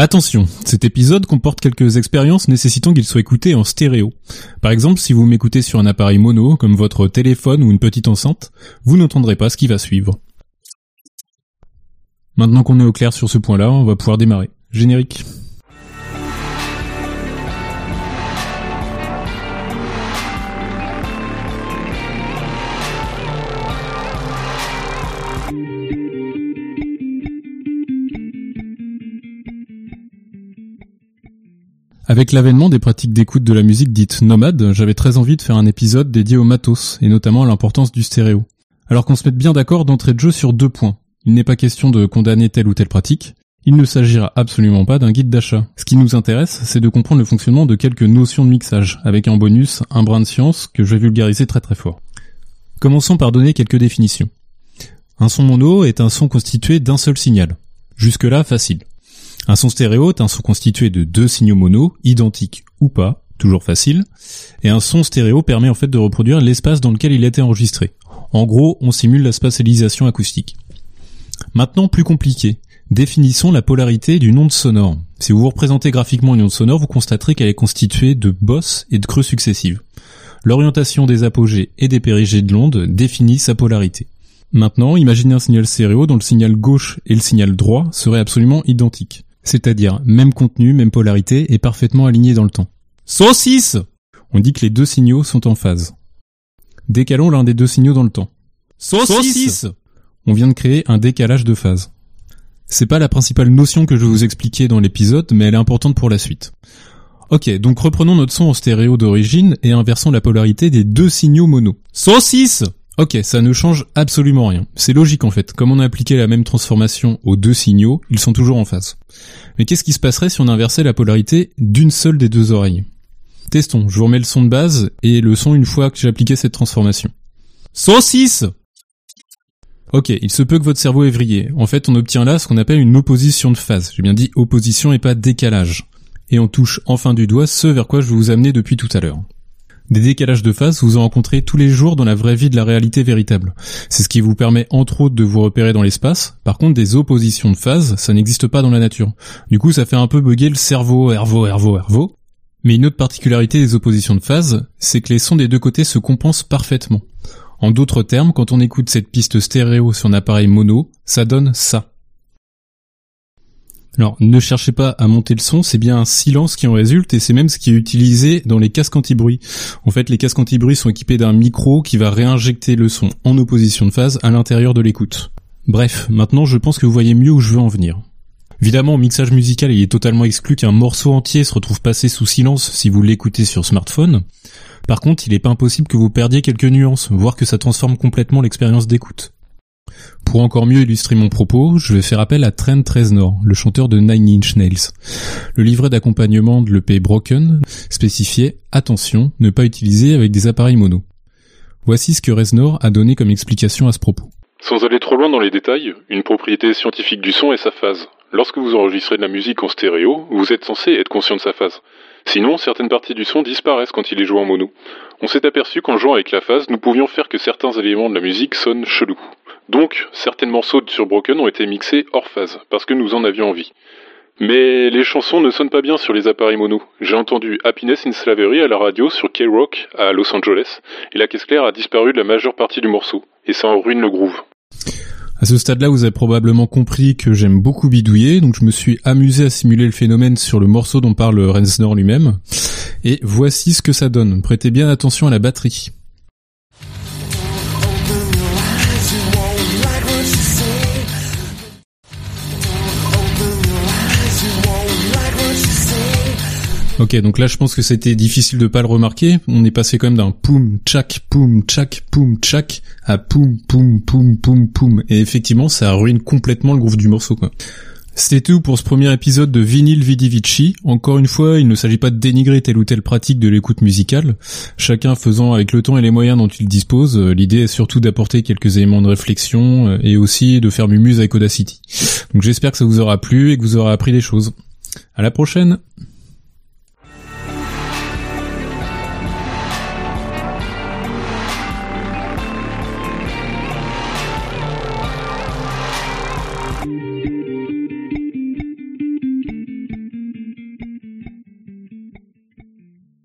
Attention, cet épisode comporte quelques expériences nécessitant qu'il soit écouté en stéréo. Par exemple, si vous m'écoutez sur un appareil mono, comme votre téléphone ou une petite enceinte, vous n'entendrez pas ce qui va suivre. Maintenant qu'on est au clair sur ce point-là, on va pouvoir démarrer. Générique. Avec l'avènement des pratiques d'écoute de la musique dite nomade, j'avais très envie de faire un épisode dédié au matos, et notamment à l'importance du stéréo. Alors qu'on se mette bien d'accord d'entrée de jeu sur deux points. Il n'est pas question de condamner telle ou telle pratique, il ne s'agira absolument pas d'un guide d'achat. Ce qui nous intéresse, c'est de comprendre le fonctionnement de quelques notions de mixage, avec en bonus un brin de science que je vais vulgariser très très fort. Commençons par donner quelques définitions. Un son mono est un son constitué d'un seul signal. Jusque-là, facile. Un son stéréo est un son constitué de deux signaux mono, identiques ou pas, toujours facile, et un son stéréo permet en fait de reproduire l'espace dans lequel il a été enregistré. En gros, on simule la spatialisation acoustique. Maintenant, plus compliqué. Définissons la polarité d'une onde sonore. Si vous vous représentez graphiquement une onde sonore, vous constaterez qu'elle est constituée de bosses et de creux successives. L'orientation des apogées et des périgées de l'onde définit sa polarité. Maintenant, imaginez un signal stéréo dont le signal gauche et le signal droit seraient absolument identiques c'est-à-dire même contenu, même polarité et parfaitement aligné dans le temps. Saucisse On dit que les deux signaux sont en phase. Décalons l'un des deux signaux dans le temps. Saucisse On vient de créer un décalage de phase. C'est pas la principale notion que je vous expliquer dans l'épisode, mais elle est importante pour la suite. Ok, donc reprenons notre son en stéréo d'origine et inversons la polarité des deux signaux mono. Saucisse Ok, ça ne change absolument rien. C'est logique en fait. Comme on a appliqué la même transformation aux deux signaux, ils sont toujours en phase. Mais qu'est-ce qui se passerait si on inversait la polarité d'une seule des deux oreilles? Testons, je vous remets le son de base et le son une fois que j'ai appliqué cette transformation. Saucisse Ok, il se peut que votre cerveau ait vrillé. En fait, on obtient là ce qu'on appelle une opposition de phase. J'ai bien dit opposition et pas décalage. Et on touche enfin du doigt ce vers quoi je vais vous amener depuis tout à l'heure. Des décalages de phase, vous en rencontrez tous les jours dans la vraie vie de la réalité véritable. C'est ce qui vous permet entre autres de vous repérer dans l'espace. Par contre, des oppositions de phase, ça n'existe pas dans la nature. Du coup, ça fait un peu bugger le cerveau, ervo, ervo, ervo. Mais une autre particularité des oppositions de phase, c'est que les sons des deux côtés se compensent parfaitement. En d'autres termes, quand on écoute cette piste stéréo sur un appareil mono, ça donne ça. Alors, ne cherchez pas à monter le son, c'est bien un silence qui en résulte et c'est même ce qui est utilisé dans les casques anti-bruit. En fait, les casques anti-bruit sont équipés d'un micro qui va réinjecter le son en opposition de phase à l'intérieur de l'écoute. Bref, maintenant je pense que vous voyez mieux où je veux en venir. Évidemment, au mixage musical, il est totalement exclu qu'un morceau entier se retrouve passé sous silence si vous l'écoutez sur smartphone. Par contre, il n'est pas impossible que vous perdiez quelques nuances, voire que ça transforme complètement l'expérience d'écoute. Pour encore mieux illustrer mon propos, je vais faire appel à Trent Reznor, le chanteur de Nine Inch Nails. Le livret d'accompagnement de l'EP Broken spécifiait « Attention, ne pas utiliser avec des appareils mono ». Voici ce que Reznor a donné comme explication à ce propos. Sans aller trop loin dans les détails, une propriété scientifique du son est sa phase. Lorsque vous enregistrez de la musique en stéréo, vous êtes censé être conscient de sa phase. Sinon, certaines parties du son disparaissent quand il est joué en mono. On s'est aperçu qu'en jouant avec la phase, nous pouvions faire que certains éléments de la musique sonnent chelous. Donc, certains morceaux sur Broken ont été mixés hors phase, parce que nous en avions envie. Mais les chansons ne sonnent pas bien sur les appareils mono. J'ai entendu Happiness in Slavery à la radio sur K-Rock à Los Angeles, et la caisse claire a disparu de la majeure partie du morceau, et ça en ruine le groove. À ce stade-là, vous avez probablement compris que j'aime beaucoup bidouiller, donc je me suis amusé à simuler le phénomène sur le morceau dont parle Rensnor lui-même. Et voici ce que ça donne. Prêtez bien attention à la batterie. Ok, donc là je pense que c'était difficile de pas le remarquer. On est passé quand même d'un poum tchak poum tchak poum tchak à poum poum poum poum poum et effectivement ça ruine complètement le groove du morceau quoi. C'était tout pour ce premier épisode de Vinyl Vidivici. Encore une fois, il ne s'agit pas de dénigrer telle ou telle pratique de l'écoute musicale, chacun faisant avec le temps et les moyens dont il dispose. L'idée est surtout d'apporter quelques éléments de réflexion euh, et aussi de faire mumuse avec Audacity. Donc j'espère que ça vous aura plu et que vous aurez appris des choses. À la prochaine!